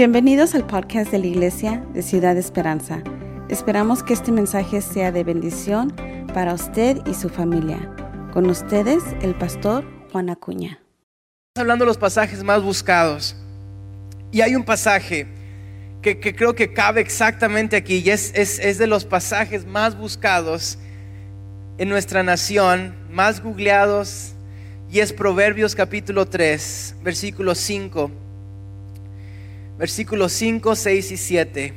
Bienvenidos al podcast de la Iglesia de Ciudad Esperanza. Esperamos que este mensaje sea de bendición para usted y su familia. Con ustedes, el pastor Juan Acuña. Hablando de los pasajes más buscados. Y hay un pasaje que, creo que cabe exactamente aquí y es, es de los pasajes más buscados en nuestra nación, más googleados, y es Proverbios capítulo 3, versículo 5 versículos 5, 6 y 7.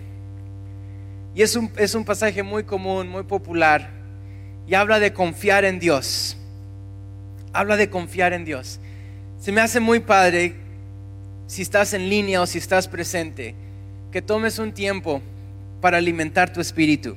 Y es un, es un pasaje muy común, muy popular. Y habla de confiar en Dios. Habla de confiar en Dios. Se me hace muy padre, si estás en línea o si estás presente, que tomes un tiempo para alimentar tu espíritu.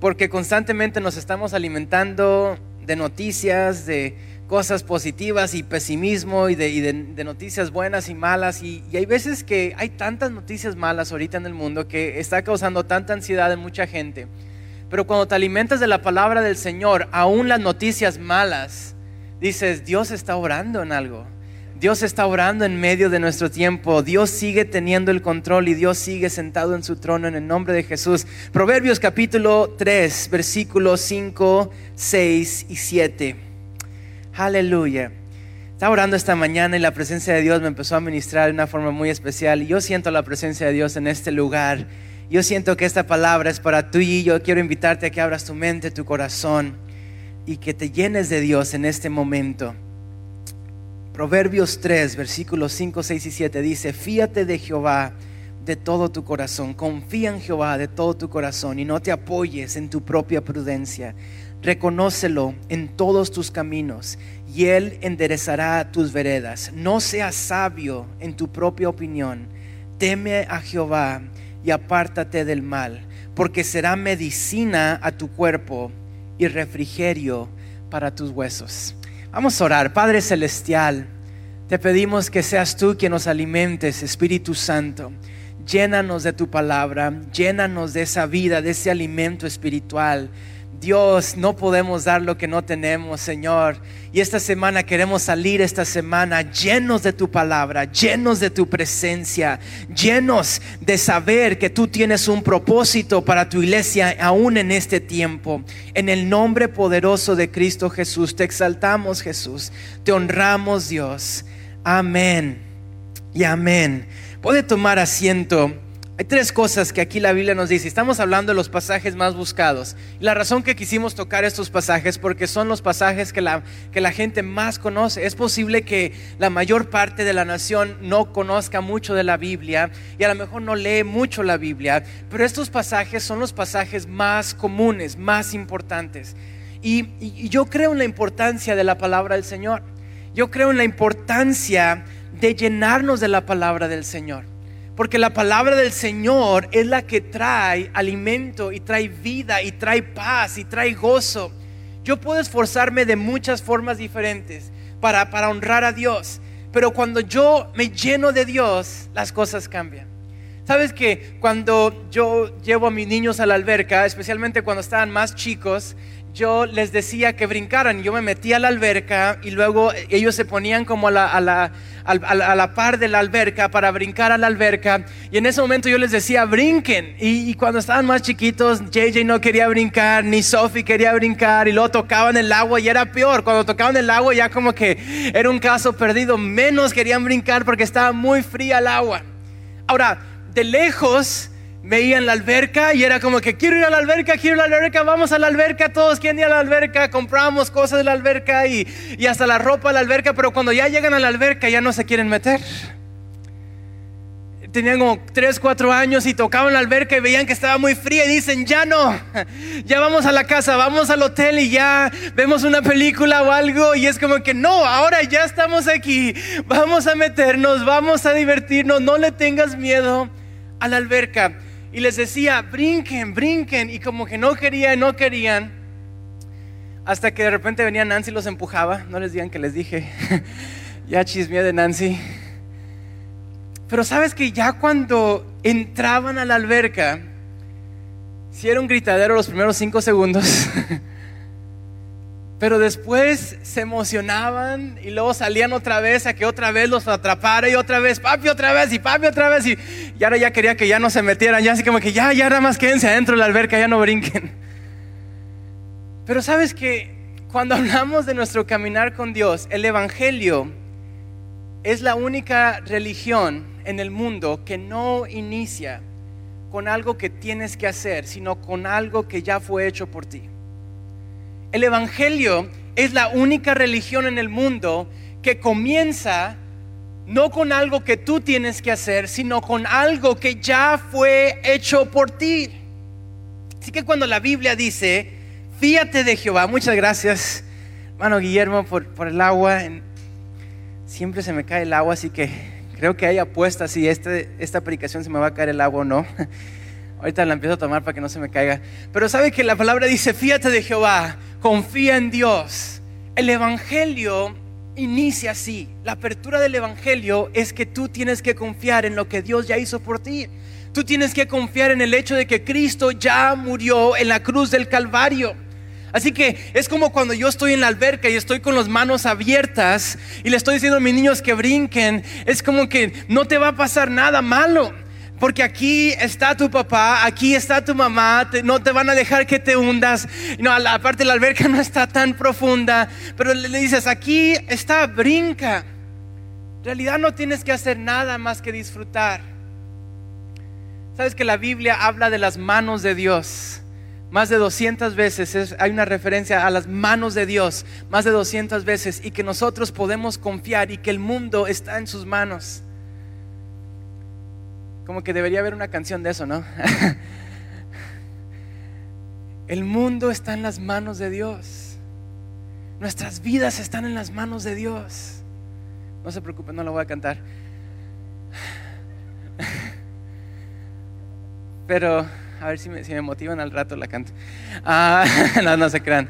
Porque constantemente nos estamos alimentando de noticias, de cosas positivas y pesimismo y de, noticias buenas y malas. Y, y, hay veces que hay tantas noticias malas ahorita en el mundo que está causando tanta ansiedad en mucha gente. Pero cuando te alimentas de la palabra del Señor, aún las noticias malas, dices, Dios está orando en algo. Dios está orando en medio de nuestro tiempo. Dios sigue teniendo el control y Dios sigue sentado en su trono en el nombre de Jesús. Proverbios capítulo 3, versículos 5, 6 y 7. Aleluya. Estaba orando esta mañana y la presencia de Dios me empezó a ministrar de una forma muy especial. Yo siento la presencia de Dios en este lugar. Yo siento que esta palabra es para tú y yo quiero invitarte a que abras tu mente, tu corazón y que te llenes de Dios en este momento. Proverbios 3, versículos 5, 6 y 7 dice, fíate de Jehová de todo tu corazón, confía en Jehová de todo tu corazón y no te apoyes en tu propia prudencia reconócelo en todos tus caminos y Él enderezará tus veredas. No seas sabio en tu propia opinión. Teme a Jehová y apártate del mal, porque será medicina a tu cuerpo y refrigerio para tus huesos. Vamos a orar. Padre Celestial, te pedimos que seas tú quien nos alimentes, Espíritu Santo. Llénanos de tu palabra, llénanos de esa vida, de ese alimento espiritual Dios, no podemos dar lo que no tenemos, Señor. Y esta semana queremos salir esta semana llenos de tu palabra, llenos de tu presencia, llenos de saber que tú tienes un propósito para tu iglesia aún en este tiempo. En el nombre poderoso de Cristo Jesús, te exaltamos Jesús, te honramos Dios. Amén y amén. Puede tomar asiento. Hay tres cosas que aquí la Biblia nos dice. Estamos hablando de los pasajes más buscados. La razón que quisimos tocar estos pasajes porque son los pasajes que la, que la gente más conoce. Es posible que la mayor parte de la nación no conozca mucho de la Biblia y a lo mejor no lee mucho la Biblia, pero estos pasajes son los pasajes más comunes, más importantes. Y yo creo en la importancia de la palabra del Señor. Yo creo en la importancia de llenarnos de la palabra del Señor. Porque la palabra del Señor es la que trae alimento y trae vida y trae paz y trae gozo. Yo puedo esforzarme de muchas formas diferentes para, para honrar a Dios, pero cuando yo me lleno de Dios, las cosas cambian. Sabes que cuando yo llevo a mis niños a la alberca, especialmente cuando estaban más chicos, yo les decía que brincaran. Yo me metía a la alberca y luego ellos se ponían como a la, a la, a la, par de la alberca para brincar a la alberca. Y en ese momento yo les decía, brinquen. Y, cuando estaban más chiquitos, JJ no quería brincar, ni Sophie quería brincar. Y luego tocaban el agua y era peor. Cuando tocaban el agua ya como que era un caso perdido. Menos querían brincar porque estaba muy fría el agua. Ahora, de lejos veían la alberca y era como que quiero ir a la alberca, quiero ir a la alberca, vamos a la alberca, todos quieren ir a la alberca, compramos cosas de la alberca y, y hasta la ropa de la alberca, pero cuando ya llegan a la alberca ya no se quieren meter. Tenían como 3, 4 años y tocaban la alberca y veían que estaba muy fría y dicen, ya no, ya vamos a la casa, vamos al hotel y ya vemos una película o algo y es como que no, ahora ya estamos aquí, vamos a meternos, vamos a divertirnos, no le tengas miedo a la alberca y les decía, brinquen, brinquen, y como que no querían, no querían, hasta que de repente venía Nancy y los empujaba, no les digan que les dije, ya chismeé de Nancy. Pero sabes que ya cuando entraban a la alberca, si era un gritadero los primeros cinco segundos, Pero después se emocionaban y luego salían otra vez a que otra vez los atrapara y otra vez, papi otra vez y papi otra vez. Y, y ahora ya quería que ya no se metieran, ya así como que ya, ya nada más quédense adentro de la alberca, ya no brinquen. Pero sabes que cuando hablamos de nuestro caminar con Dios, el Evangelio es la única religión en el mundo que no inicia con algo que tienes que hacer, sino con algo que ya fue hecho por ti. El Evangelio es la única religión en el mundo que comienza no con algo que tú tienes que hacer, sino con algo que ya fue hecho por ti. Así que cuando la Biblia dice, fíate de Jehová, muchas gracias, hermano Guillermo, por, el agua. Siempre se me cae el agua, así que creo que hay apuestas si este, esta predicación se me va a caer el agua o no. Ahorita la empiezo a tomar para que no se me caiga. Pero sabe que la palabra dice, fíjate de Jehová, confía en Dios. El Evangelio inicia así. La apertura del Evangelio es que tú tienes que confiar en lo que Dios ya hizo por ti. Tú tienes que confiar en el hecho de que Cristo ya murió en la cruz del Calvario. Así que es como cuando yo estoy en la alberca y estoy con las manos abiertas y le estoy diciendo a mis niños que brinquen. Es como que no te va a pasar nada malo. Porque aquí está tu papá, aquí está tu mamá, no te van a dejar que te hundas. No, aparte la alberca no está tan profunda, pero le, dices, aquí está, brinca. En realidad no tienes que hacer nada más que disfrutar. Sabes que la Biblia habla de las manos de Dios. Más de 200 veces hay una referencia a las manos de Dios, más de 200 veces, y que nosotros podemos confiar y que el mundo está en sus manos. Como que debería haber una canción de eso, ¿no? El mundo está en las manos de Dios. Nuestras vidas están en las manos de Dios. No se preocupen, no lo voy a cantar. Pero a ver si me, me motivan al rato la canto. Ah, no, no se crean.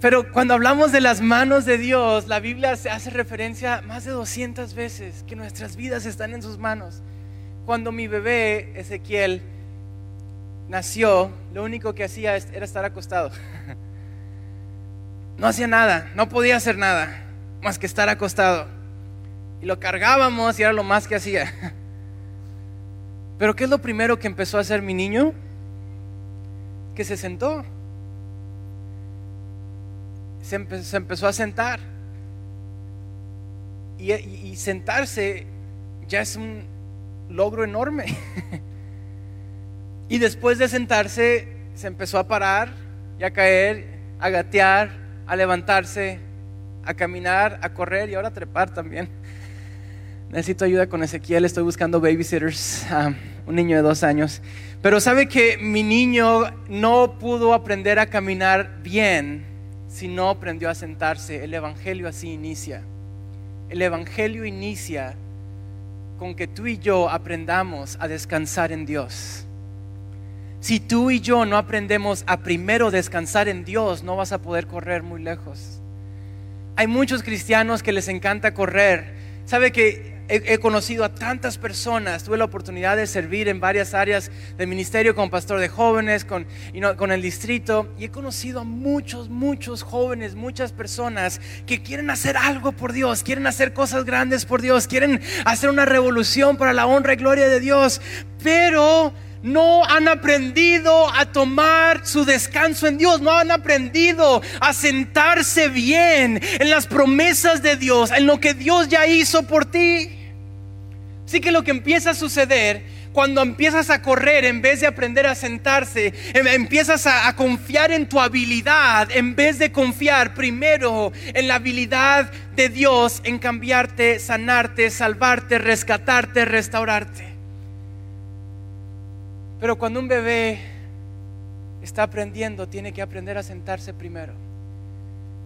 Pero cuando hablamos de las manos de Dios, la Biblia hace referencia más de 200 veces que nuestras vidas están en sus manos cuando mi bebé Ezequiel nació, lo único que hacía era estar acostado. No hacía nada, no podía hacer nada más que estar acostado. Y lo cargábamos y era lo más que hacía. Pero ¿qué es lo primero que empezó a hacer mi niño? Que se sentó. Se, empezó a sentar. y sentarse ya es un, logro enorme. y después de sentarse, se empezó a parar y a caer, a gatear, a levantarse, a caminar, a correr y ahora a trepar también. Necesito ayuda con Ezequiel, estoy buscando babysitters, un niño de dos años. Pero sabe que mi niño no pudo aprender a caminar bien si no aprendió a sentarse. El Evangelio así inicia. El Evangelio inicia con que tú y yo aprendamos a descansar en Dios. Si tú y yo no aprendemos a primero descansar en Dios, no vas a poder correr muy lejos. Hay muchos cristianos que les encanta correr. ¿Sabe que he, conocido a tantas personas, tuve la oportunidad de servir en varias áreas del ministerio como pastor de jóvenes, con, con el distrito, y he conocido a muchos, muchos jóvenes, muchas personas que quieren hacer algo por Dios, quieren hacer cosas grandes por Dios, quieren hacer una revolución para la honra y gloria de Dios, pero no han aprendido a tomar su descanso en Dios, no han aprendido a sentarse bien en las promesas de Dios, en lo que Dios ya hizo por ti. Así que lo que empieza a suceder cuando empiezas a correr en vez de aprender a sentarse, em, empiezas a, confiar en tu habilidad en vez de confiar primero en la habilidad de Dios en cambiarte, sanarte, salvarte, rescatarte, restaurarte. Pero cuando un bebé está aprendiendo, tiene que aprender a sentarse primero.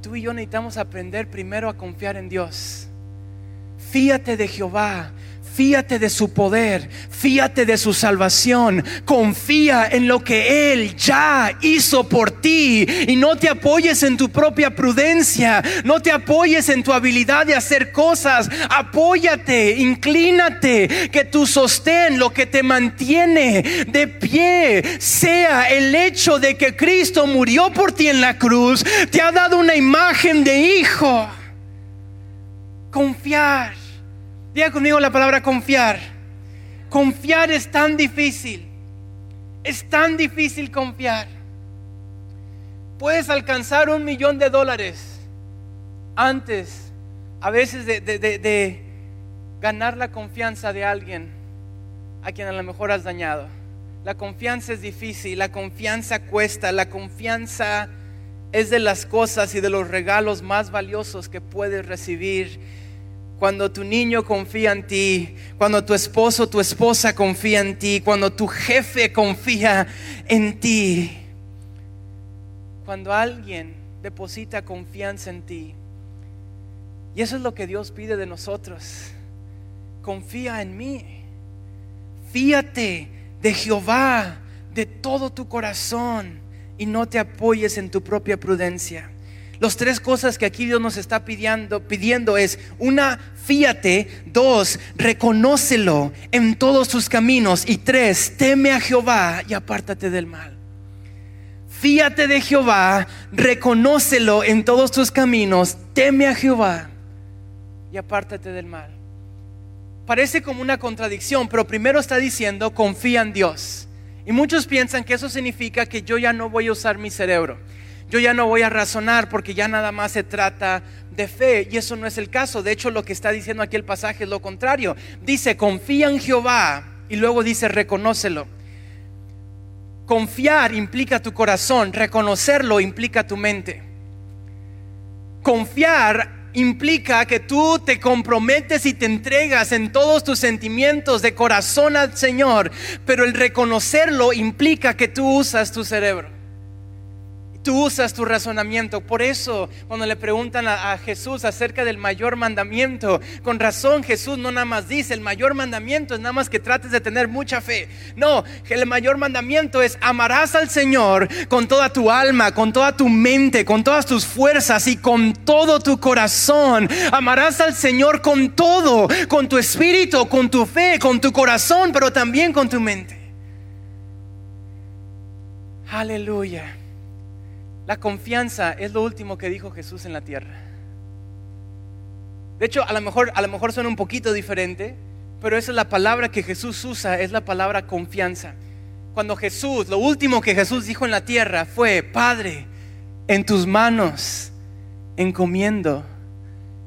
Tú y yo necesitamos aprender primero a confiar en Dios. Fíate de Jehová Fíate de su poder, fíate de su salvación, confía en lo que Él ya hizo por ti y no te apoyes en tu propia prudencia, no te apoyes en tu habilidad de hacer cosas, apóyate, inclínate, que tu sostén, lo que te mantiene de pie, sea el hecho de que Cristo murió por ti en la cruz, te ha dado una imagen de hijo. Confiar Diga conmigo la palabra confiar. Confiar es tan difícil. Es tan difícil confiar. Puedes alcanzar un millón de dólares antes, a veces, de, de ganar la confianza de alguien a quien a lo mejor has dañado. La confianza es difícil, la confianza cuesta, la confianza es de las cosas y de los regalos más valiosos que puedes recibir cuando tu niño confía en ti, cuando tu esposo, tu esposa confía en ti, cuando tu jefe confía en ti, cuando alguien deposita confianza en ti. Y eso es lo que Dios pide de nosotros. Confía en mí. Fíate de Jehová de todo tu corazón y no te apoyes en tu propia prudencia. Las tres cosas que aquí Dios nos está pidiendo, pidiendo es, una, fíate, dos, reconócelo en todos tus caminos y tres, teme a Jehová y apártate del mal. Fíate de Jehová, reconócelo en todos tus caminos, teme a Jehová y apártate del mal. Parece como una contradicción, pero primero está diciendo confía en Dios. Y muchos piensan que eso significa que yo ya no voy a usar mi cerebro yo ya no voy a razonar porque ya nada más se trata de fe. Y eso no es el caso. De hecho, lo que está diciendo aquí el pasaje es lo contrario. Dice, confía en Jehová y luego dice, reconócelo. Confiar implica tu corazón, reconocerlo implica tu mente. Confiar implica que tú te comprometes y te entregas en todos tus sentimientos de corazón al Señor, pero el reconocerlo implica que tú usas tu cerebro. Tú usas tu razonamiento. Por eso, cuando le preguntan a, Jesús acerca del mayor mandamiento, con razón Jesús no nada más dice, el mayor mandamiento es nada más que trates de tener mucha fe. No, el mayor mandamiento es amarás al Señor con toda tu alma, con toda tu mente, con todas tus fuerzas y con todo tu corazón. Amarás al Señor con todo, con tu espíritu, con tu fe, con tu corazón, pero también con tu mente. Aleluya. La confianza es lo último que dijo Jesús en la tierra. De hecho, a lo mejor, a lo mejor suena un poquito diferente, pero esa es la palabra que Jesús usa, es la palabra confianza. Cuando Jesús, lo último que Jesús dijo en la tierra fue, Padre, en tus manos encomiendo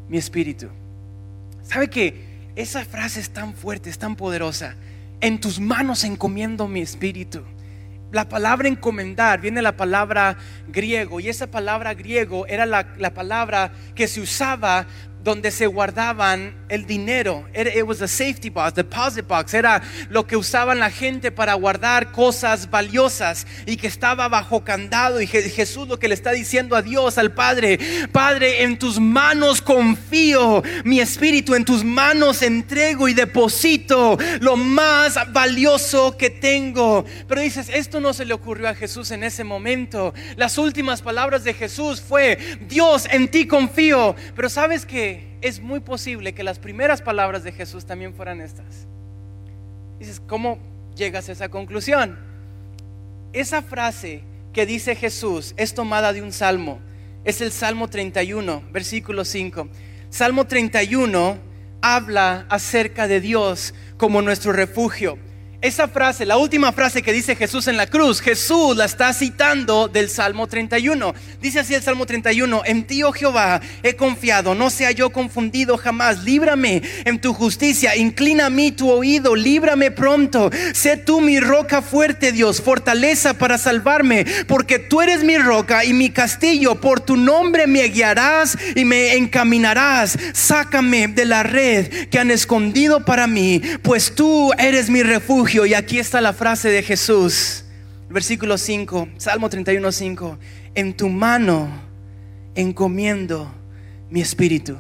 mi espíritu. ¿Sabe que esa frase es tan fuerte, es tan poderosa? En tus manos encomiendo mi espíritu la palabra encomendar viene la palabra griego y esa palabra griego era la, la palabra que se usaba donde se guardaban el dinero. It, was a safety box, deposit box. Era lo que usaban la gente para guardar cosas valiosas y que estaba bajo candado. Y Jesús lo que le está diciendo a Dios, al Padre, Padre, en tus manos confío mi espíritu, en tus manos entrego y deposito lo más valioso que tengo. Pero dices, esto no se le ocurrió a Jesús en ese momento. Las últimas palabras de Jesús fue, Dios, en ti confío. Pero sabes que es muy posible que las primeras palabras de Jesús también fueran estas. Dices, ¿cómo llegas a esa conclusión? Esa frase que dice Jesús es tomada de un salmo. Es el Salmo 31, versículo 5. Salmo 31 habla acerca de Dios como nuestro refugio. Esa frase, la última frase que dice Jesús en la cruz, Jesús la está citando del Salmo 31. Dice así el Salmo 31, en ti, oh Jehová, he confiado, no sea yo confundido jamás. Líbrame en tu justicia, inclina a mí tu oído, líbrame pronto. Sé tú mi roca fuerte, Dios, fortaleza para salvarme, porque tú eres mi roca y mi castillo. Por tu nombre me guiarás y me encaminarás. Sácame de la red que han escondido para mí, pues tú eres mi refugio y aquí está la frase de Jesús, versículo 5, Salmo 31, 5. En tu mano encomiendo mi espíritu.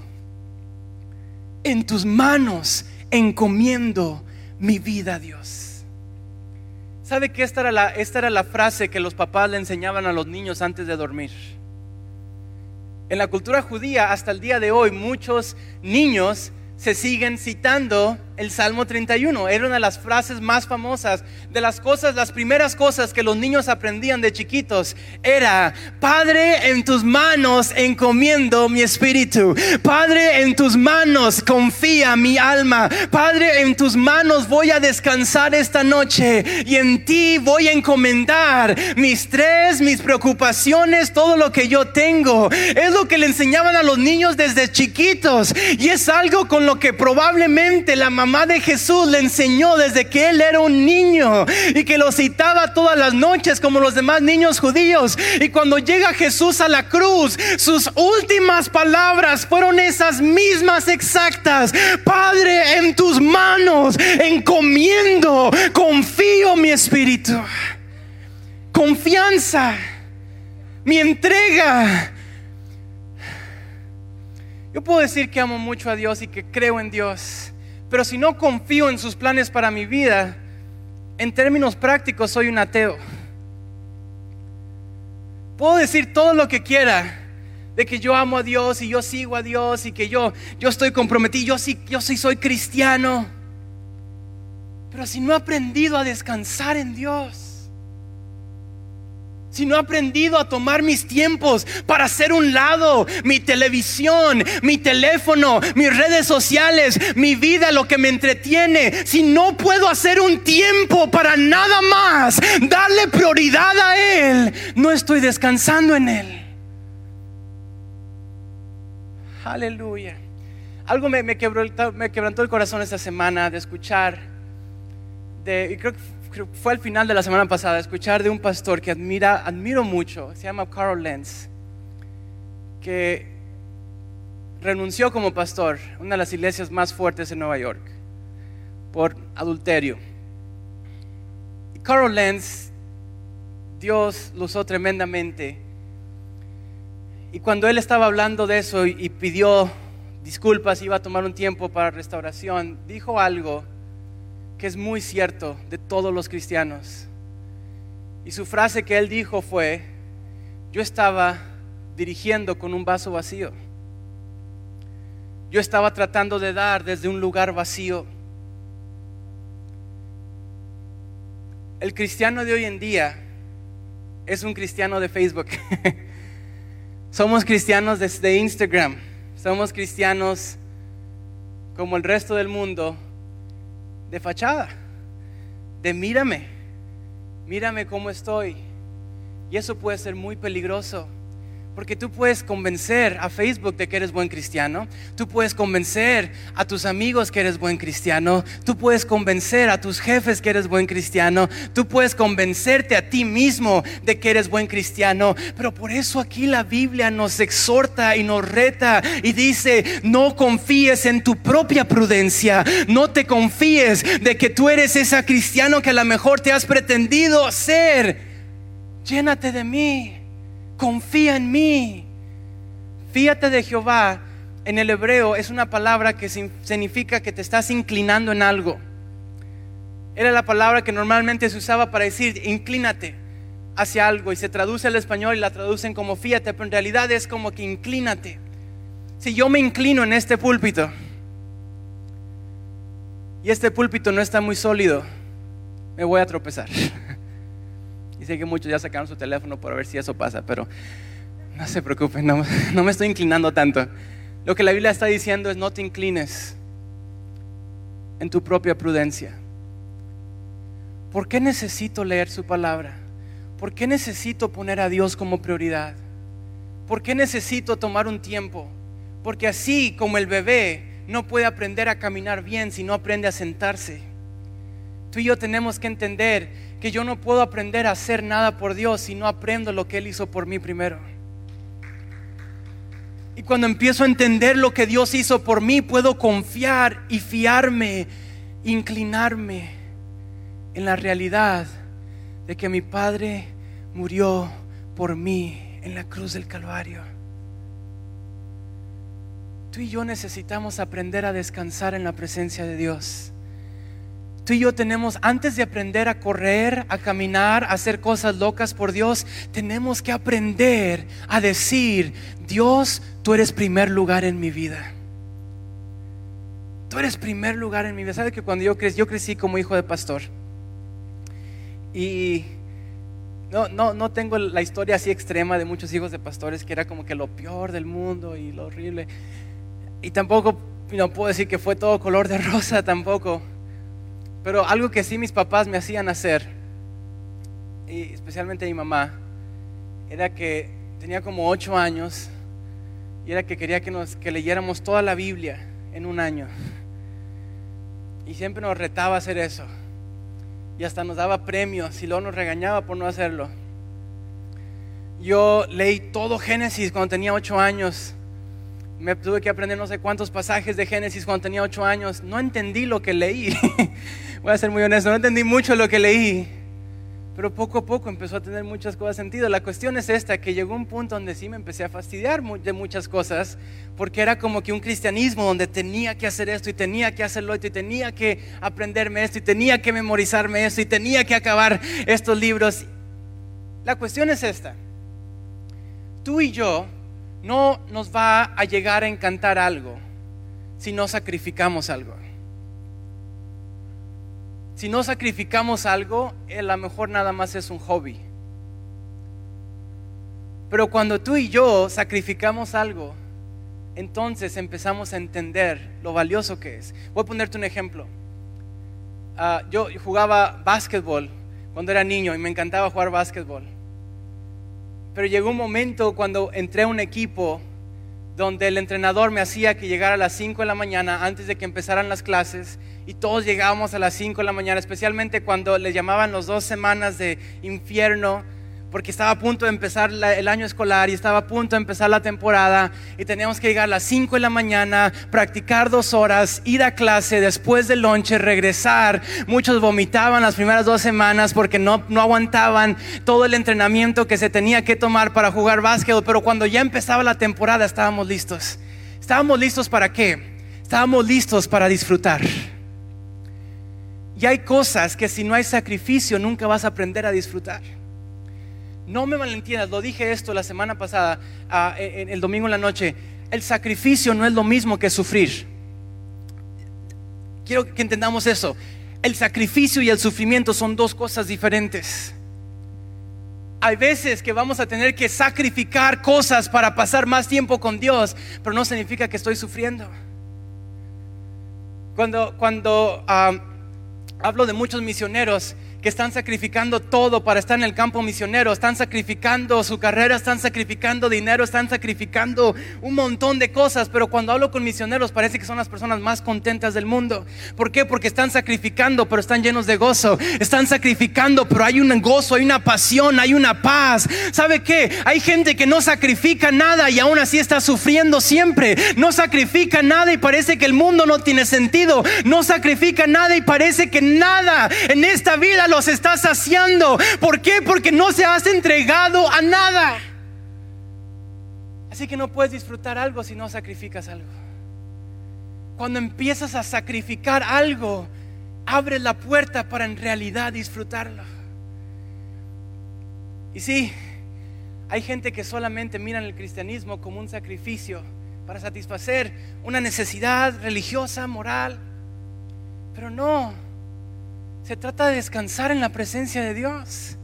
En tus manos encomiendo mi vida Dios. ¿Sabe que esta era, la, esta era la frase que los papás le enseñaban a los niños antes de dormir? En la cultura judía, hasta el día de hoy, muchos niños se siguen citando el Salmo 31. Era una de las frases más famosas, de las cosas, las primeras cosas que los niños aprendían de chiquitos. Era, Padre, en tus manos encomiendo mi espíritu. Padre, en tus manos confía mi alma. Padre, en tus manos voy a descansar esta noche y en ti voy a encomendar mis tres, mis preocupaciones, todo lo que yo tengo. Es lo que le enseñaban a los niños desde chiquitos y es algo con lo que probablemente la mamá de Jesús le enseñó desde que él era un niño y que lo citaba todas las noches como los demás niños judíos. Y cuando llega Jesús a la cruz, sus últimas palabras fueron esas mismas exactas. Padre, en tus manos encomiendo, confío mi espíritu. Confianza, mi entrega yo puedo decir que amo mucho a Dios y que creo en Dios, pero si no confío en sus planes para mi vida, en términos prácticos soy un ateo. Puedo decir todo lo que quiera de que yo amo a Dios y yo sigo a Dios y que yo, yo estoy comprometido, yo sí, yo sí soy cristiano. Pero si no he aprendido a descansar en Dios, si no he aprendido a tomar mis tiempos para hacer un lado mi televisión, mi teléfono, mis redes sociales, mi vida, lo que me entretiene, si no puedo hacer un tiempo para nada más, darle prioridad a Él, no estoy descansando en Él. Aleluya. Algo me, me, me quebrantó el corazón esta semana de escuchar, de, y creo que fue al final de la semana pasada, escuchar de un pastor que admira, admiro mucho, se llama Carl Lenz, que renunció como pastor, una de las iglesias más fuertes en Nueva York, por adulterio. Y Carl Lenz, Dios lo usó tremendamente. Y cuando él estaba hablando de eso y pidió disculpas, iba a tomar un tiempo para restauración, dijo algo que es muy cierto de todos los cristianos. Y su frase que él dijo fue, yo estaba dirigiendo con un vaso vacío. Yo estaba tratando de dar desde un lugar vacío. El cristiano de hoy en día es un cristiano de Facebook. Somos cristianos desde Instagram. Somos cristianos como el resto del mundo de fachada, de mírame, mírame cómo estoy. Y eso puede ser muy peligroso porque tú puedes convencer a Facebook de que eres buen cristiano. Tú puedes convencer a tus amigos que eres buen cristiano. Tú puedes convencer a tus jefes que eres buen cristiano. Tú puedes convencerte a ti mismo de que eres buen cristiano. Pero por eso aquí la Biblia nos exhorta y nos reta y dice, no confíes en tu propia prudencia. No te confíes de que tú eres ese cristiano que a lo mejor te has pretendido ser. Llénate de mí confía en mí. Fíjate de Jehová en el hebreo es una palabra que significa que te estás inclinando en algo. Era la palabra que normalmente se usaba para decir inclínate hacia algo y se traduce al español y la traducen como fíjate, pero en realidad es como que inclínate. Si yo me inclino en este púlpito y este púlpito no está muy sólido, me voy a tropezar. Sé que muchos ya sacaron su teléfono para ver si eso pasa, pero no se preocupen, no, no me estoy inclinando tanto. Lo que la Biblia está diciendo es no te inclines en tu propia prudencia. ¿Por qué necesito leer su palabra? ¿Por qué necesito poner a Dios como prioridad? ¿Por qué necesito tomar un tiempo? Porque así como el bebé no puede aprender a caminar bien si no aprende a sentarse. Tú y yo tenemos que entender que yo no puedo aprender a hacer nada por Dios si no aprendo lo que Él hizo por mí primero. Y cuando empiezo a entender lo que Dios hizo por mí, puedo confiar y fiarme, inclinarme en la realidad de que mi Padre murió por mí en la cruz del Calvario. tú y yo necesitamos aprender a descansar en la presencia de Dios. Tú y yo tenemos, antes de aprender a correr, a caminar, a hacer cosas locas por Dios, tenemos que aprender a decir, Dios, tú eres primer lugar en mi vida. Tú eres primer lugar en mi vida. ¿Sabes que cuando yo crecí, yo crecí como hijo de pastor? Y no, no, no tengo la historia así extrema de muchos hijos de pastores, que era como que lo peor del mundo y lo horrible. Y tampoco no puedo decir que fue todo color de rosa tampoco. Pero algo que sí mis papás me hacían hacer, y especialmente mi mamá, era que tenía como ocho años y era que quería que, nos, que leyéramos toda la Biblia en un año. Y siempre nos retaba a hacer eso y hasta nos daba premios y luego nos regañaba por no hacerlo. Yo leí todo Génesis cuando tenía ocho años. Me tuve que aprender no sé cuántos pasajes de Génesis cuando tenía ocho años. No entendí lo que leí. Voy a ser muy honesto, no entendí mucho lo que leí. Pero poco a poco empezó a tener muchas cosas sentido. La cuestión es esta, que llegó un punto donde sí me empecé a fastidiar de muchas cosas, porque era como que un cristianismo donde tenía que hacer esto y tenía que hacerlo esto y tenía que aprenderme esto y tenía que memorizarme esto y tenía que acabar estos libros. La cuestión es esta. Tú y yo no nos va a llegar a encantar algo si no sacrificamos algo. Si no sacrificamos algo, a lo mejor nada más es un hobby. Pero cuando tú y yo sacrificamos algo, entonces empezamos a entender lo valioso que es. Voy a ponerte un ejemplo. Ah, yo jugaba básquetbol cuando era niño y me encantaba jugar básquetbol. Pero llegó un momento cuando entré a un equipo donde el entrenador me hacía que llegara a las 5 de la mañana antes de que empezaran las clases y todos llegábamos a las 5 de la mañana, especialmente cuando les llamaban los dos semanas de infierno porque estaba a punto de empezar el año escolar y estaba a punto de empezar la temporada y teníamos que llegar a las 5 de la mañana, practicar dos horas, ir a clase, después del lonche, regresar. Muchos vomitaban las primeras dos semanas porque no, no aguantaban todo el entrenamiento que se tenía que tomar para jugar básquet, pero cuando ya empezaba la temporada estábamos listos. ¿Estábamos listos para qué? Estábamos listos para disfrutar. Y hay cosas que si no hay sacrificio nunca vas a aprender a disfrutar. No me malentiendas, lo dije esto la semana pasada, ah, el domingo en la noche. El sacrificio no es lo mismo que sufrir. Quiero que entendamos eso. El sacrificio y el sufrimiento son dos cosas diferentes. Hay veces que vamos a tener que sacrificar cosas para pasar más tiempo con Dios, pero no significa que estoy sufriendo. Cuando, cuando ah, hablo de muchos misioneros, que están sacrificando todo para estar en el campo misionero, están sacrificando su carrera, están sacrificando dinero, están sacrificando un montón de cosas, pero cuando hablo con misioneros parece que son las personas más contentas del mundo. ¿Por qué? Porque están sacrificando, pero están llenos de gozo. Están sacrificando, pero hay un gozo, hay una pasión, hay una paz. ¿Sabe qué? Hay gente que no sacrifica nada y aún así está sufriendo siempre. No sacrifica nada y parece que el mundo no tiene sentido. No sacrifica nada y parece que nada en esta vida lo está saciando. ¿Por qué? Porque no se has entregado a nada. Así que no puedes disfrutar algo si no sacrificas algo. Cuando empiezas a sacrificar algo, abre la puerta para en realidad disfrutarlo. Y sí, hay gente que solamente mira el cristianismo como un sacrificio para satisfacer una necesidad religiosa, moral. Pero no, se trata de descansar en la presencia de Dios.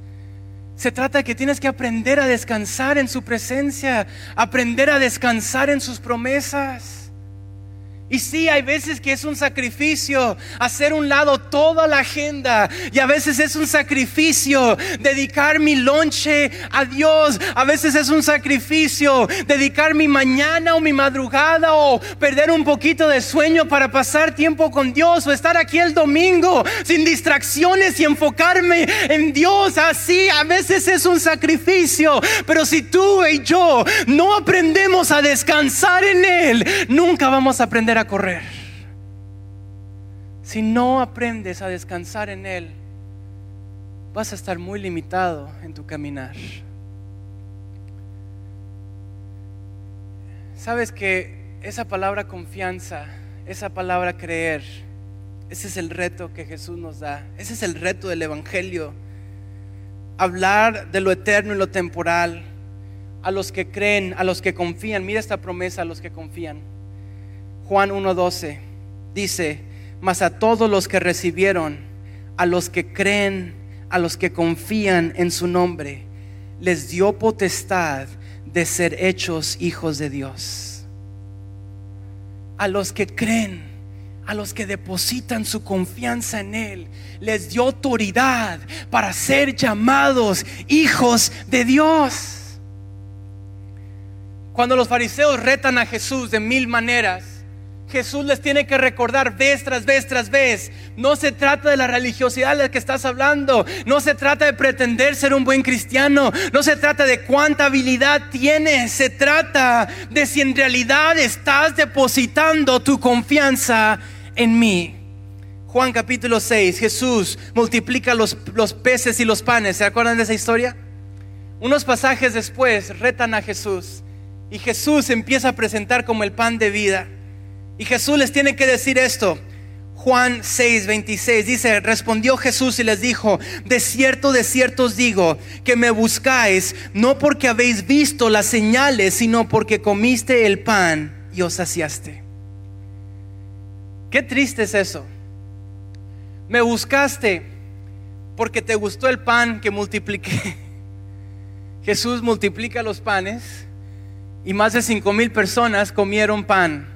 Se trata de que tienes que aprender a descansar en su presencia, aprender a descansar en sus promesas. Y sí, hay veces que es un sacrificio hacer un lado toda la agenda. Y a veces es un sacrificio dedicar mi lonche a Dios. A veces es un sacrificio dedicar mi mañana o mi madrugada o perder un poquito de sueño para pasar tiempo con Dios o estar aquí el domingo sin distracciones y enfocarme en Dios. Así a veces es un sacrificio. Pero si tú y yo no aprendemos a descansar en Él, nunca vamos a aprender a correr. Si no aprendes a descansar en Él, vas a estar muy limitado en tu caminar. Sabes que esa palabra confianza, esa palabra creer, ese es el reto que Jesús nos da. Ese es el reto del Evangelio. Hablar de lo eterno y lo temporal a los que creen, a los que confían. Mira esta promesa a los que confían. Juan 1.12 dice, mas a todos los que recibieron, a los que creen, a los que confían en su nombre, les dio potestad de ser hechos hijos de Dios. A los que creen, a los que depositan su confianza en Él, les dio autoridad para ser llamados hijos de Dios. Cuando los fariseos retan a Jesús de mil maneras, Jesús les tiene que recordar vez tras vez tras vez. No se trata de la religiosidad de la que estás hablando. No se trata de pretender ser un buen cristiano. No se trata de cuánta habilidad tienes. Se trata de si en realidad estás depositando tu confianza en mí. Juan capítulo 6, Jesús multiplica los, los peces y los panes. ¿Se acuerdan de esa historia? Unos pasajes después retan a Jesús y Jesús empieza a presentar como el pan de vida. Y Jesús les tiene que decir esto. Juan 6, 26 dice, respondió Jesús y les dijo, de cierto, de cierto os digo, que me buscáis no porque habéis visto las señales, sino porque comiste el pan y os saciaste. Qué triste es eso. Me buscaste porque te gustó el pan que multipliqué. Jesús multiplica los panes y más de cinco mil personas comieron pan.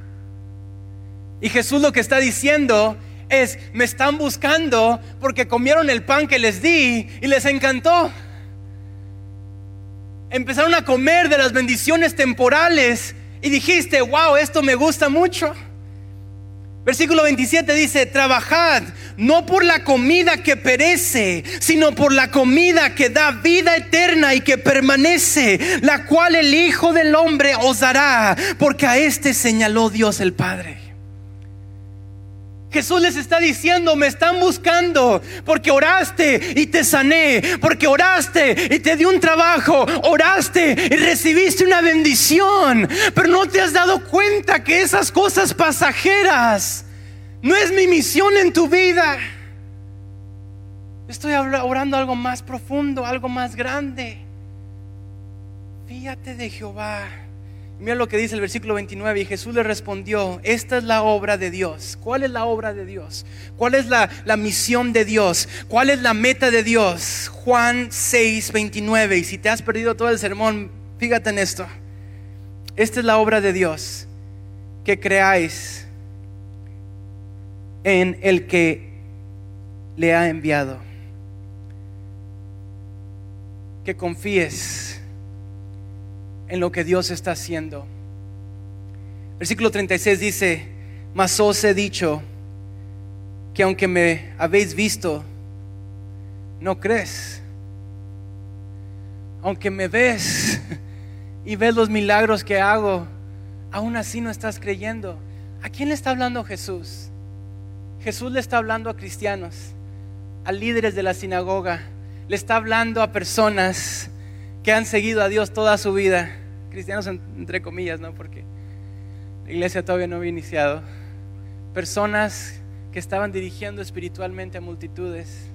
Y Jesús lo que está diciendo es, me están buscando porque comieron el pan que les di y les encantó. Empezaron a comer de las bendiciones temporales y dijiste, wow, esto me gusta mucho. Versículo 27 dice, trabajad no por la comida que perece, sino por la comida que da vida eterna y que permanece, la cual el Hijo del Hombre os dará, porque a este señaló Dios el Padre. Jesús les está diciendo, me están buscando porque oraste y te sané, porque oraste y te di un trabajo, oraste y recibiste una bendición, pero no te has dado cuenta que esas cosas pasajeras no es mi misión en tu vida. Estoy orando algo más profundo, algo más grande. Fíjate de Jehová Mira lo que dice el versículo 29. Y Jesús le respondió, esta es la obra de Dios. ¿Cuál es la obra de Dios? ¿Cuál es la, misión de Dios? ¿Cuál es la meta de Dios? Juan 6, 29. Y si te has perdido todo el sermón, fíjate en esto. Esta es la obra de Dios. Que creáis en el que le ha enviado. Que confíes en lo que Dios está haciendo. Versículo 36 dice, mas os he dicho que aunque me habéis visto, no crees. Aunque me ves y ves los milagros que hago, aún así no estás creyendo. ¿A quién le está hablando Jesús? Jesús le está hablando a cristianos, a líderes de la sinagoga, le está hablando a personas que han seguido a Dios toda su vida, cristianos entre comillas, ¿no? Porque la iglesia todavía no había iniciado, personas que estaban dirigiendo espiritualmente a multitudes.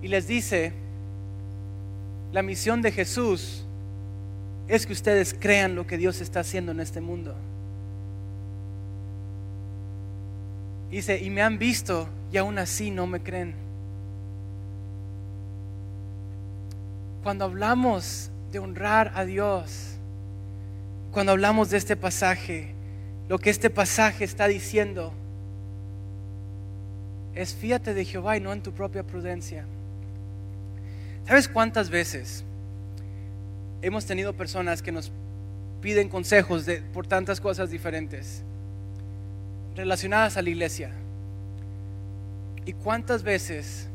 Y les dice, la misión de Jesús es que ustedes crean lo que Dios está haciendo en este mundo. Dice, y me han visto y aún así no me creen. Cuando hablamos de honrar a Dios, cuando hablamos de este pasaje, lo que este pasaje está diciendo es fíjate de Jehová y no en tu propia prudencia. ¿Sabes cuántas veces hemos tenido personas que nos piden consejos de, por tantas cosas diferentes relacionadas a la iglesia? ¿Y cuántas veces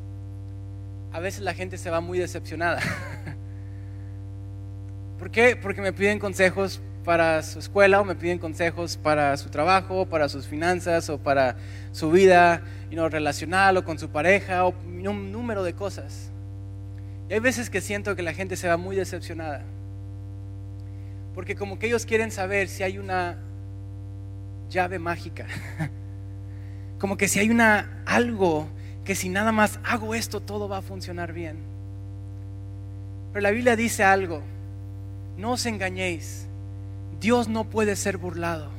a veces la gente se va muy decepcionada? ¿Por qué? Porque me piden consejos para su escuela o me piden consejos para su trabajo, para sus finanzas o para su vida relacional o con su pareja o un número de cosas. Y hay veces que siento que la gente se va muy decepcionada. Porque como que ellos quieren saber si hay una llave mágica. Como que si hay una algo que si nada más hago esto todo va a funcionar bien. Pero la Biblia dice algo. No os engañéis. Dios no puede ser burlado.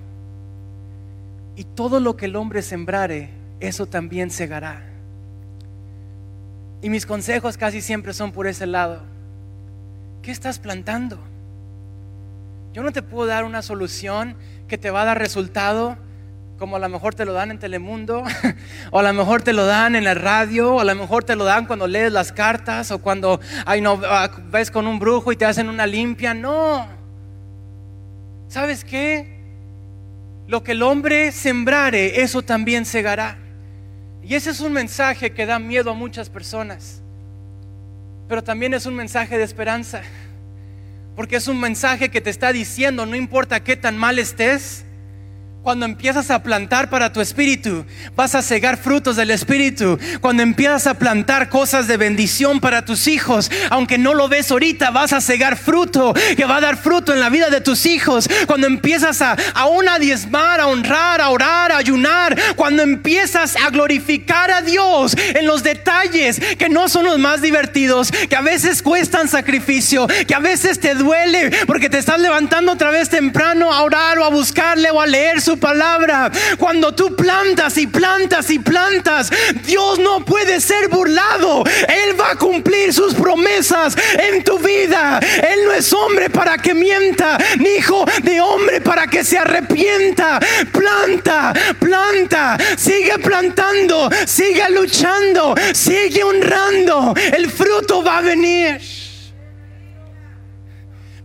Y todo lo que el hombre sembrare, eso también segará. Y mis consejos casi siempre son por ese lado. ¿Qué estás plantando? Yo no te puedo dar una solución que te va a dar resultado como a lo mejor te lo dan en Telemundo, o a lo mejor te lo dan en la radio, o a lo mejor te lo dan cuando lees las cartas, o cuando ay, no, ah, ves con un brujo y te hacen una limpia. No. ¿Sabes qué? Lo que el hombre sembrare, eso también segará. Y ese es un mensaje que da miedo a muchas personas, pero también es un mensaje de esperanza, porque es un mensaje que te está diciendo, no importa qué tan mal estés, cuando empiezas a plantar para tu espíritu, vas a cegar frutos del espíritu. Cuando empiezas a plantar cosas de bendición para tus hijos, aunque no lo ves ahorita, vas a cegar fruto que va a dar fruto en la vida de tus hijos. Cuando empiezas a a diezmar, a honrar, a orar, a ayunar, cuando empiezas a glorificar a Dios en los detalles que no son los más divertidos, que a veces cuestan sacrificio, que a veces te duele porque te estás levantando otra vez temprano a orar o a buscarle o a leer su palabra. Cuando tú plantas y plantas y plantas, Dios no puede ser burlado. Él va a cumplir sus promesas en tu vida. Él no es hombre para que mienta, ni hijo de hombre para que se arrepienta. Planta, planta, sigue plantando, sigue luchando, sigue honrando. El fruto va a venir.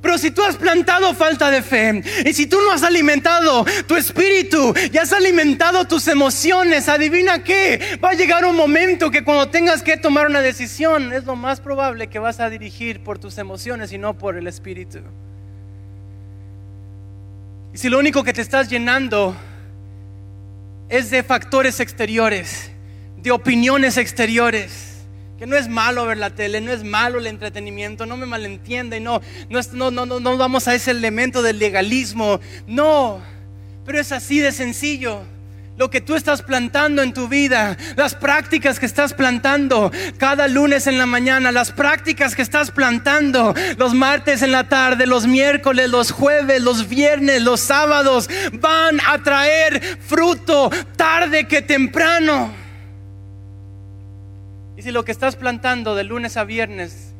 Pero si tú has plantado falta de fe y si tú no has alimentado tu espíritu y has alimentado tus emociones, adivina qué, va a llegar un momento que cuando tengas que tomar una decisión es lo más probable que vas a dirigir por tus emociones y no por el espíritu. Y si lo único que te estás llenando es de factores exteriores, de opiniones exteriores, que no es malo ver la tele, no es malo el entretenimiento, no me malentienda y no, no, no, no, no vamos a ese elemento del legalismo, no, pero es así de sencillo. Lo que tú estás plantando en tu vida, las prácticas que estás plantando cada lunes en la mañana, las prácticas que estás plantando los martes en la tarde, los miércoles, los jueves, los viernes, los sábados, van a traer fruto tarde que temprano. Y si lo que estás plantando de lunes a viernes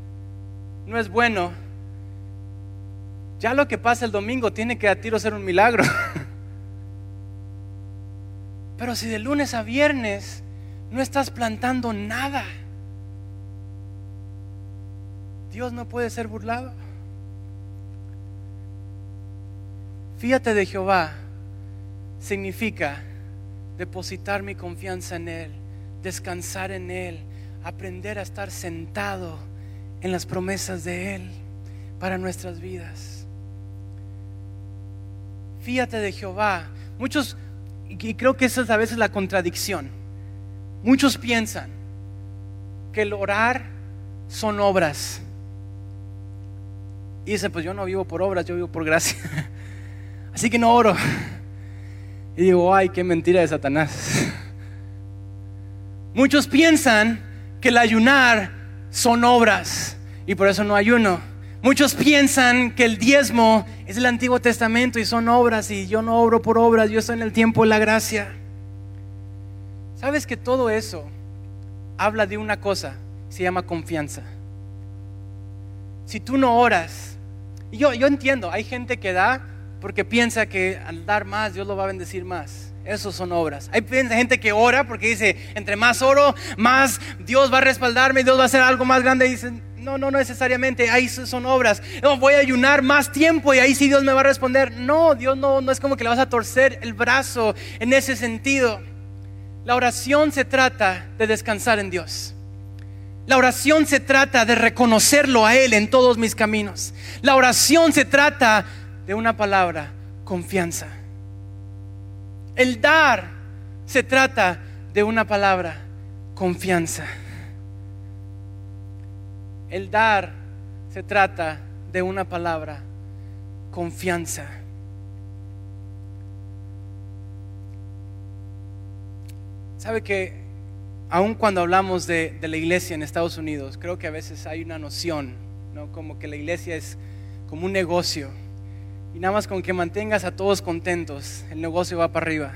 no es bueno, ya lo que pasa el domingo tiene que a tiro ser un milagro. Pero si de lunes a viernes no estás plantando nada, Dios no puede ser burlado. Fíjate de Jehová significa depositar mi confianza en Él, descansar en Él, aprender a estar sentado en las promesas de Él para nuestras vidas. Fíjate de Jehová. Muchos, y creo que esa es a veces la contradicción, muchos piensan que el orar son obras. Y dicen, pues yo no vivo por obras, yo vivo por gracia. Así que no oro. Y digo, ay, qué mentira de Satanás. Muchos piensan que el ayunar son obras y por eso no ayuno. Muchos piensan que el diezmo es el Antiguo Testamento y son obras y yo no obro por obras, yo estoy en el tiempo de la gracia. ¿Sabes que todo eso habla de una cosa, se llama confianza? Si tú no oras, y yo, yo entiendo, hay gente que da porque piensa que al dar más Dios lo va a bendecir más. Esos son obras. Hay gente que ora porque dice, entre más oro, más Dios va a respaldarme, Dios va a hacer algo más grande. Y dicen, no, no, no necesariamente, ahí son obras. No, voy a ayunar más tiempo y ahí sí Dios me va a responder. No, Dios no, no es como que le vas a torcer el brazo en ese sentido. La oración se trata de descansar en Dios. La oración se trata de reconocerlo a Él en todos mis caminos. La oración se trata de una palabra, confianza. El dar se trata de una palabra, confianza. El dar se trata de una palabra, confianza. Sabe que aun cuando hablamos de, de la iglesia en Estados Unidos, creo que a veces hay una noción, ¿no? Como que la iglesia es como un negocio. Y nada más con que mantengas a todos contentos, el negocio va para arriba.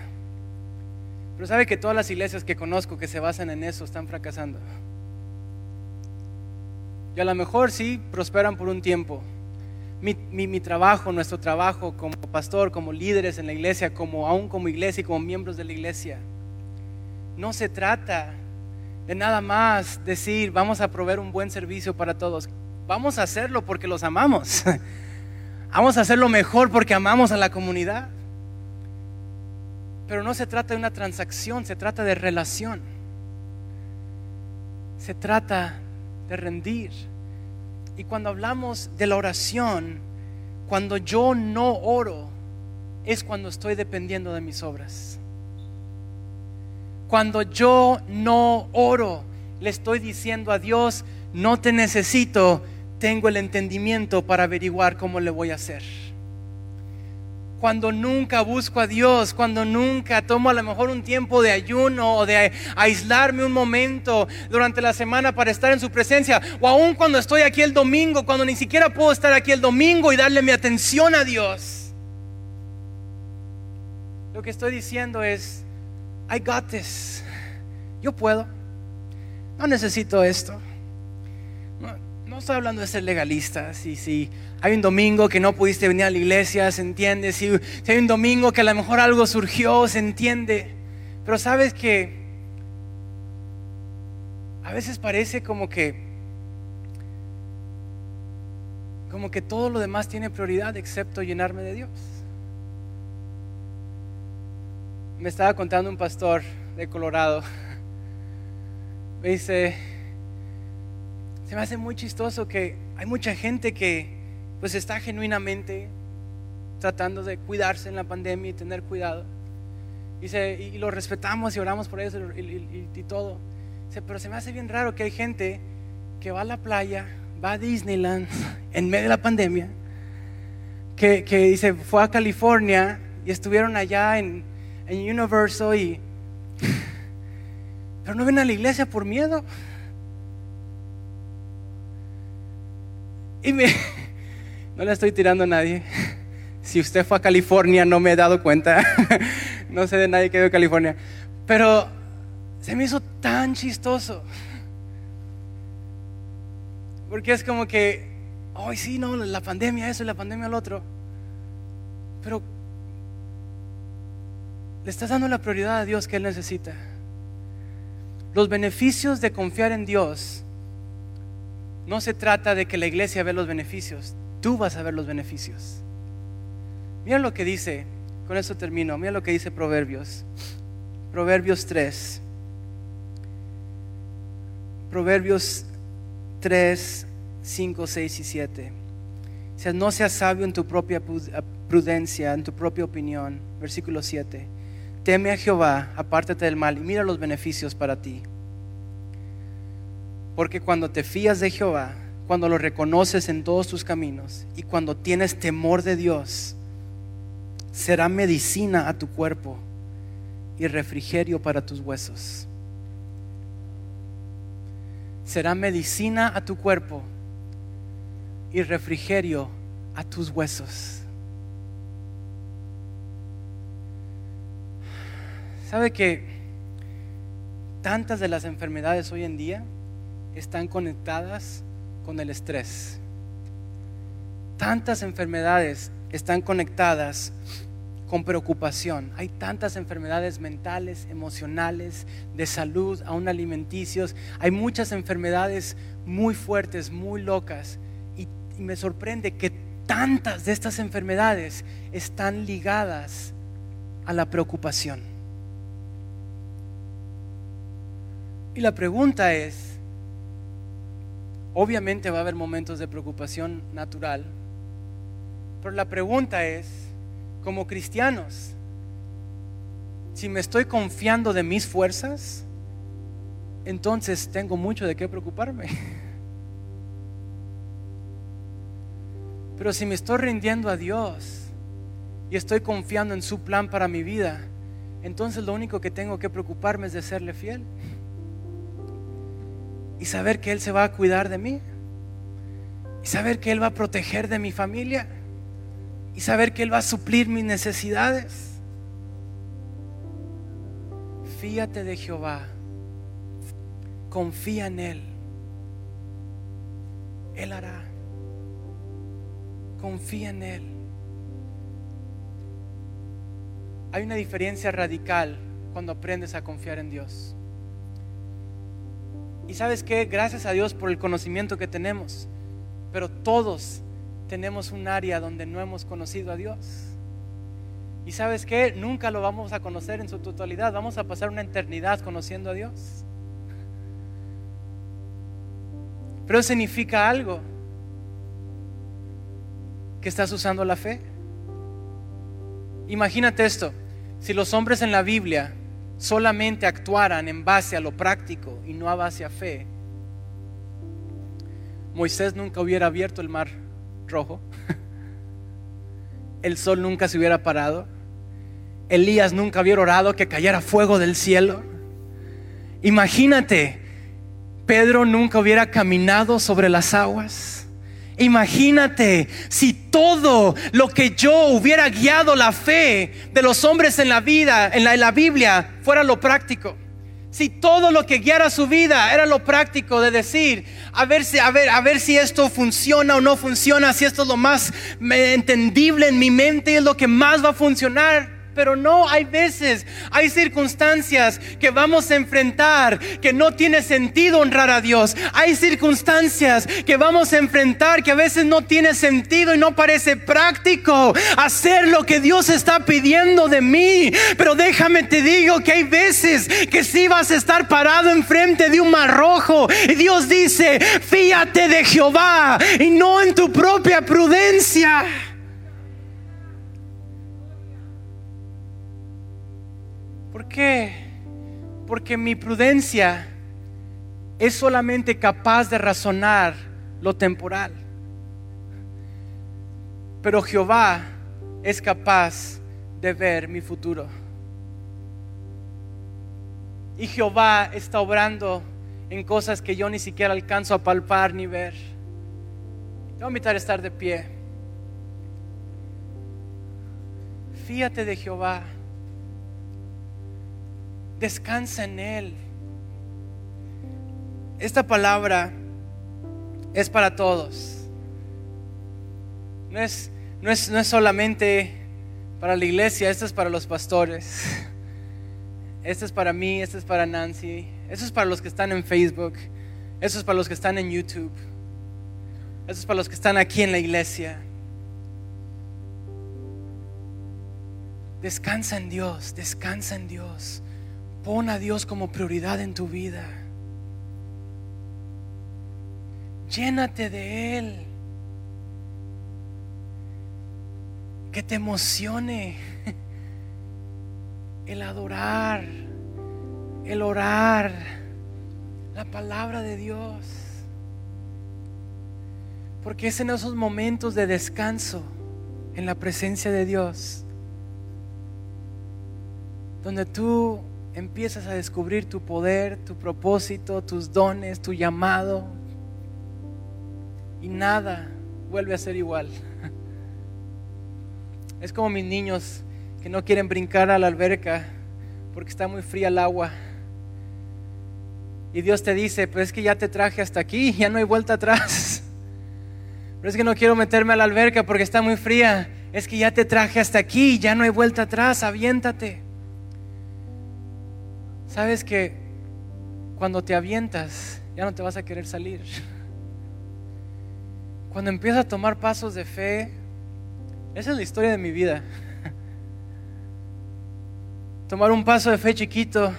Pero sabe que todas las iglesias que conozco que se basan en eso están fracasando. Y a lo mejor sí prosperan por un tiempo. Mi, mi- trabajo, nuestro trabajo como pastor, como líderes en la iglesia, como aún como iglesia y como miembros de la iglesia, no se trata de nada más decir vamos a proveer un buen servicio para todos. Vamos a hacerlo porque los amamos. Vamos a hacerlo mejor porque amamos a la comunidad. Pero no se trata de una transacción, se trata de relación. Se trata de rendir. Y cuando hablamos de la oración, cuando yo no oro, es cuando estoy dependiendo de mis obras. Cuando yo no oro, le estoy diciendo a Dios, no te necesito, tengo el entendimiento para averiguar cómo le voy a hacer. Cuando nunca busco a Dios, cuando nunca tomo a lo mejor un tiempo de ayuno o de aislarme un momento durante la semana para estar en su presencia, o aún cuando estoy aquí el domingo, cuando ni siquiera puedo estar aquí el domingo y darle mi atención a Dios. Lo que estoy diciendo es, I got this. Yo puedo. No necesito esto. No, estoy hablando de ser legalista. Si, si hay un domingo que no pudiste venir a la iglesia, se entiende. Si, si hay un domingo que a lo mejor algo surgió, se entiende. Pero sabes que a veces parece como que como que todo lo demás tiene prioridad excepto llenarme de Dios. Me estaba contando un pastor de Colorado. Me dice, se me hace muy chistoso que hay mucha gente que pues está genuinamente tratando de cuidarse en la pandemia y tener cuidado. Y, y lo respetamos y oramos por ellos y, y- todo. Dice, pero se me hace bien raro que hay gente que va a la playa, va a Disneyland en medio de la pandemia, que, que dice, fue a California y estuvieron allá en, en Universal y... Pero no ven a la iglesia por miedo. Y me... No le estoy tirando a nadie. Si usted fue a California, no me he dado cuenta. No sé de nadie que ido a California. Pero se me hizo tan chistoso. Porque es como que, ay, sí, no, la pandemia eso y la pandemia lo otro. Pero le estás dando la prioridad a Dios que Él necesita. Los beneficios de confiar en Dios no se trata de que la iglesia ve los beneficios, tú vas a ver los beneficios. Mira lo que dice, con esto termino, mira lo que dice Proverbios. Proverbios 3. Proverbios 3, 5, 6 y 7. Dice, no seas sabio en tu propia prudencia, en tu propia opinión. Versículo 7. Teme a Jehová, apártate del mal y mira los beneficios para ti. Porque cuando te fías de Jehová, cuando lo reconoces en todos tus caminos y cuando tienes temor de Dios, será medicina a tu cuerpo y refrigerio para tus huesos. Será medicina a tu cuerpo y refrigerio a tus huesos. ¿Sabe que tantas de las enfermedades hoy en día están conectadas con el estrés? Tantas enfermedades están conectadas con preocupación. Hay tantas enfermedades mentales, emocionales, de salud, aún alimenticios. Hay muchas enfermedades muy fuertes, muy locas. Y, y, me sorprende que tantas de estas enfermedades están ligadas a la preocupación. Y la pregunta es, obviamente va a haber momentos de preocupación natural, pero la pregunta es, como cristianos, si me estoy confiando de mis fuerzas, entonces tengo mucho de qué preocuparme. Pero si me estoy rindiendo a Dios y estoy confiando en su plan para mi vida, entonces lo único que tengo que preocuparme es de serle fiel. Y saber que Él se va a cuidar de mí. Y saber que Él va a proteger de mi familia. Y saber que Él va a suplir mis necesidades. Fíate de Jehová. Confía en Él. Él hará. Confía en Él. Hay una diferencia radical cuando aprendes a confiar en Dios. Y sabes que, gracias a Dios por el conocimiento que tenemos, pero todos tenemos un área donde no hemos conocido a Dios. Y sabes que nunca lo vamos a conocer en su totalidad, vamos a pasar una eternidad conociendo a Dios. Pero significa algo, que estás usando la fe. Imagínate esto, si los hombres en la Biblia solamente actuaran en base a lo práctico y no a base a fe, Moisés nunca hubiera abierto el mar rojo, el sol nunca se hubiera parado, Elías nunca hubiera orado que cayera fuego del cielo. Imagínate, Pedro nunca hubiera caminado sobre las aguas. Imagínate si todo lo que yo hubiera guiado la fe de los hombres en la vida, en la, Biblia, fuera lo práctico. Si todo lo que guiara su vida era lo práctico de decir, a ver si, a ver, a ver si esto funciona o no funciona, si esto es lo más entendible en mi mente es lo que más va a funcionar. Pero no, hay veces, hay circunstancias que vamos a enfrentar que no tiene sentido honrar a Dios. Hay circunstancias que vamos a enfrentar que a veces no tiene sentido y no parece práctico hacer lo que Dios está pidiendo de mí. Pero déjame te digo que hay veces que sí vas a estar parado enfrente de un mar rojo y Dios dice, fíate de Jehová y no en tu propia prudencia. Qué? Porque mi prudencia es solamente capaz de razonar lo temporal. Pero Jehová es capaz de ver mi futuro. Y Jehová está obrando en cosas que yo ni siquiera alcanzo a palpar ni ver. Te voy a invitar a estar de pie. Fíjate de Jehová. Descansa en Él. Esta palabra es para todos. No es, no es, no es solamente para la iglesia, esto es para los pastores. Esto es para mí, esto es para Nancy, esto es para los que están en Facebook, esto es para los que están en YouTube, esto es para los que están aquí en la iglesia. Descansa en Dios, descansa en Dios. Pon a Dios como prioridad en tu vida. Llénate de Él. Que te emocione el adorar, el orar, la palabra de Dios. Porque es en esos momentos de descanso, en la presencia de Dios, donde tú empiezas a descubrir tu poder, tu propósito, tus dones, tu llamado. Y nada vuelve a ser igual. Es como mis niños que no quieren brincar a la alberca porque está muy fría el agua. Y Dios te dice, pues es que ya te traje hasta aquí, ya no hay vuelta atrás. Pero es que no quiero meterme a la alberca porque está muy fría. Es que ya te traje hasta aquí, ya no hay vuelta atrás, aviéntate. Sabes que cuando te avientas ya no te vas a querer salir. Cuando empiezas a tomar pasos de fe, esa es la historia de mi vida. Tomar un paso de fe chiquito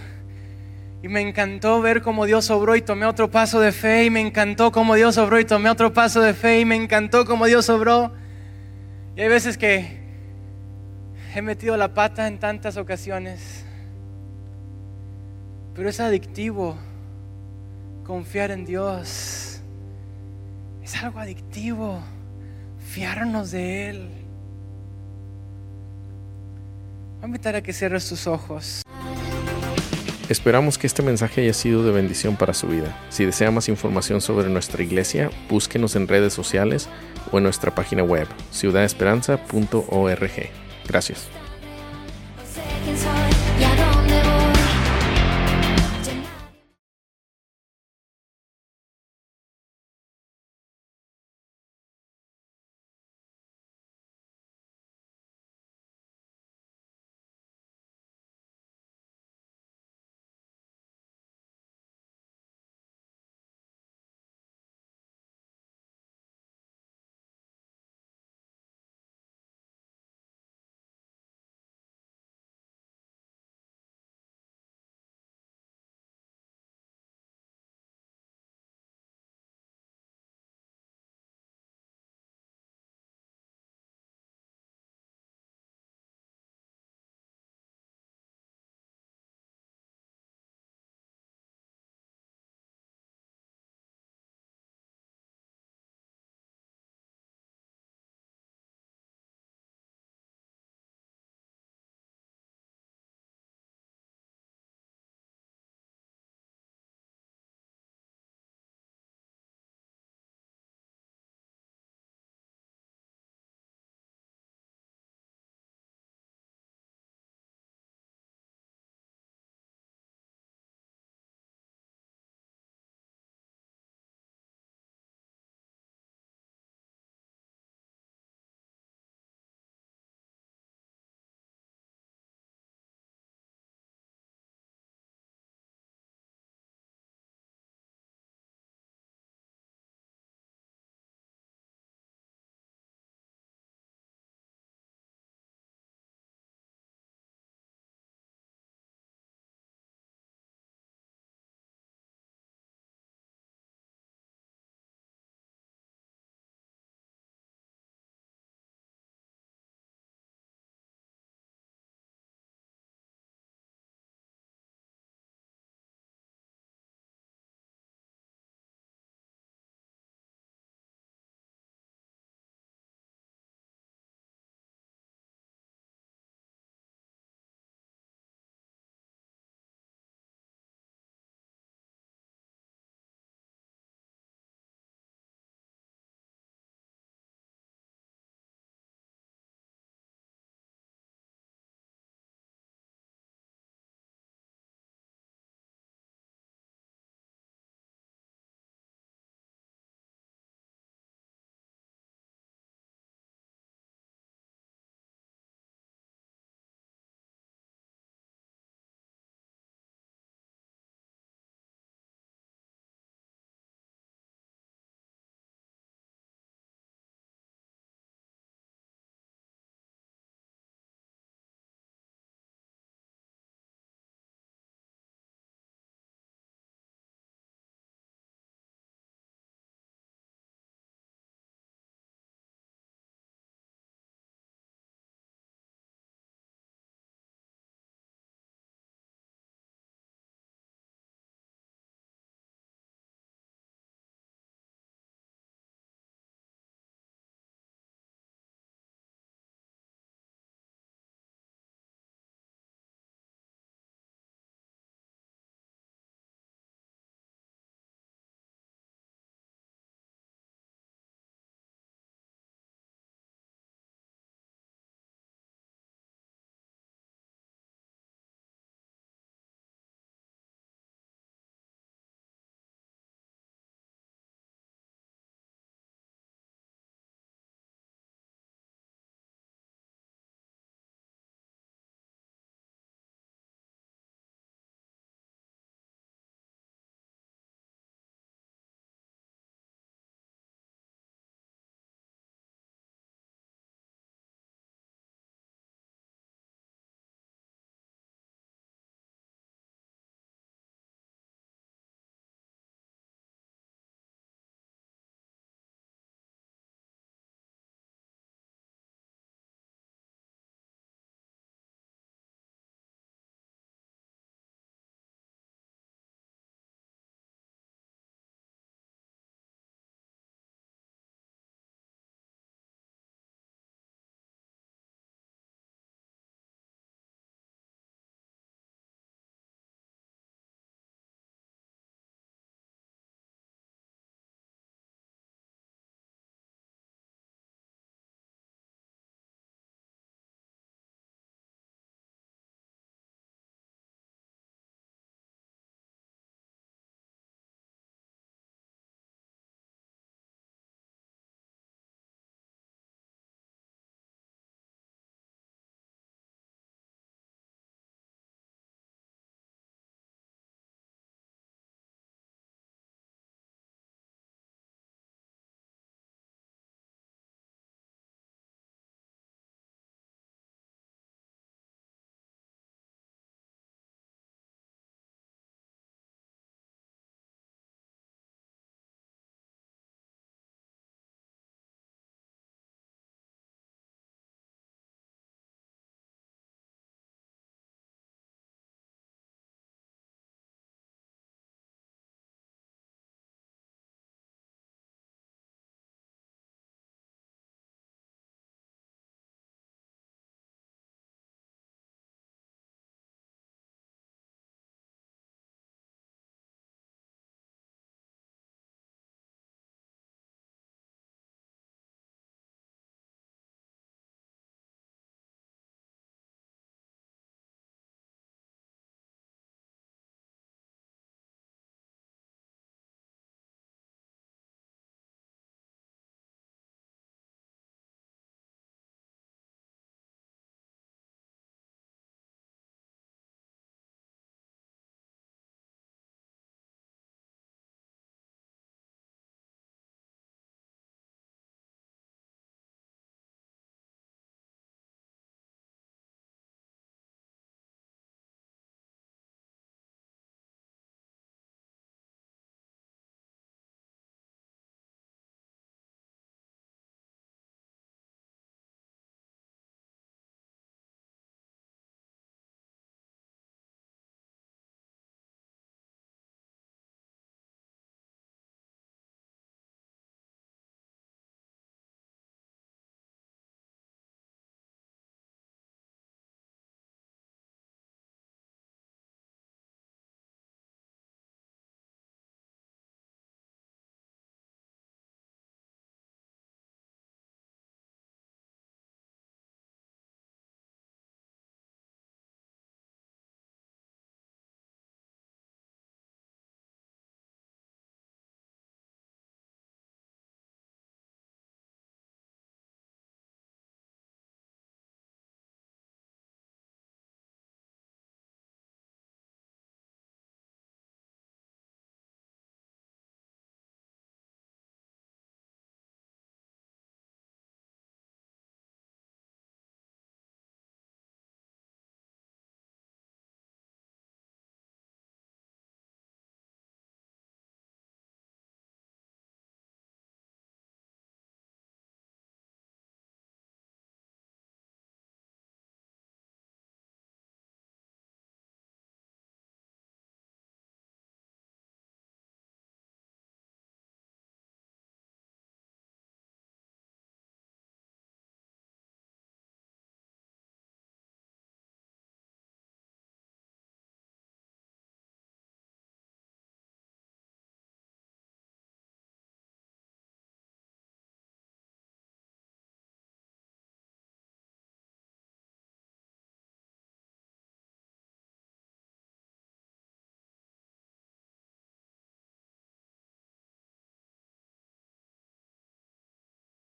y me encantó ver cómo Dios obró y tomé otro paso de fe y me encantó cómo Dios obró y tomé otro paso de fe y me encantó cómo Dios obró. Y hay veces que he metido la pata en tantas ocasiones. Pero es adictivo confiar en Dios. Es algo adictivo fiarnos de Él. Voy a invitar a que cierres tus ojos. Esperamos que este mensaje haya sido de bendición para su vida. Si desea más información sobre nuestra iglesia, búsquenos en redes sociales o en nuestra página web, ciudadesperanza.org. Gracias.